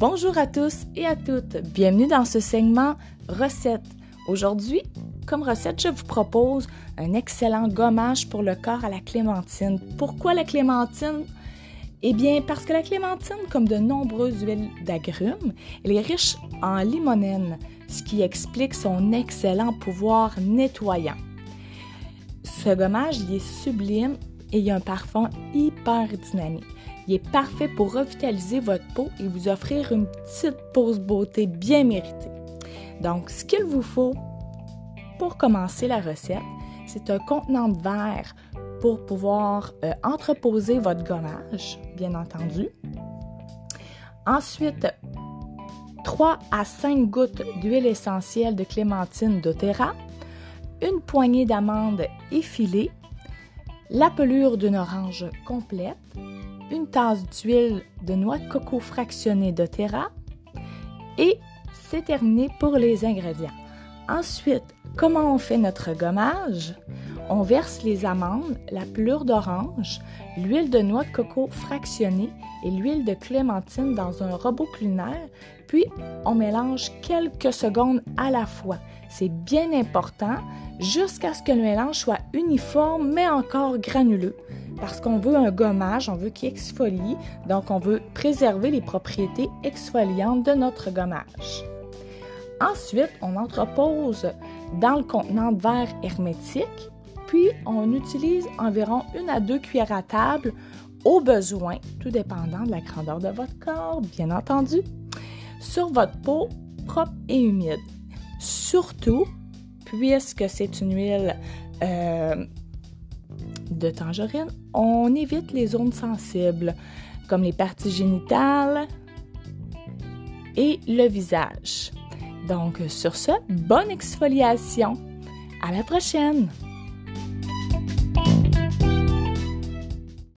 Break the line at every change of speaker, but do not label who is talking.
Bonjour à tous et à toutes. Bienvenue dans ce segment recettes. Aujourd'hui, comme recette, je vous propose un excellent gommage pour le corps à la clémentine. Pourquoi la clémentine? Eh bien, parce que la clémentine, comme de nombreuses huiles d'agrumes, elle est riche en limonène, ce qui explique son excellent pouvoir nettoyant. Ce gommage, est sublime et il a un parfum hyper dynamique. Il est parfait pour revitaliser votre peau et vous offrir une petite pause beauté bien méritée. Donc, ce qu'il vous faut pour commencer la recette, c'est un contenant de verre pour pouvoir euh, entreposer votre gommage, bien entendu. Ensuite, 3 à 5 gouttes d'huile essentielle de clémentine doTERRA, une poignée d'amandes effilées, la pelure d'une orange complète, une tasse d'huile de noix de coco fractionnée de Terra et c'est terminé pour les ingrédients. Ensuite, comment on fait notre gommage? On verse les amandes, la pelure d'orange, l'huile de noix de coco fractionnée et l'huile de clémentine dans un robot culinaire, puis on mélange quelques secondes à la fois. C'est bien important jusqu'à ce que le mélange soit uniforme mais encore granuleux parce qu'on veut un gommage, on veut qu'il exfolie, donc on veut préserver les propriétés exfoliantes de notre gommage. Ensuite, on entrepose dans le contenant de verre hermétique, puis on utilise environ une à deux cuillères à table au besoin, tout dépendant de la grandeur de votre corps, bien entendu, sur votre peau propre et humide. Surtout, puisque c'est une huile euh, de tangerine, on évite les zones sensibles comme les parties génitales et le visage. Donc sur ce, bonne exfoliation. À la prochaine!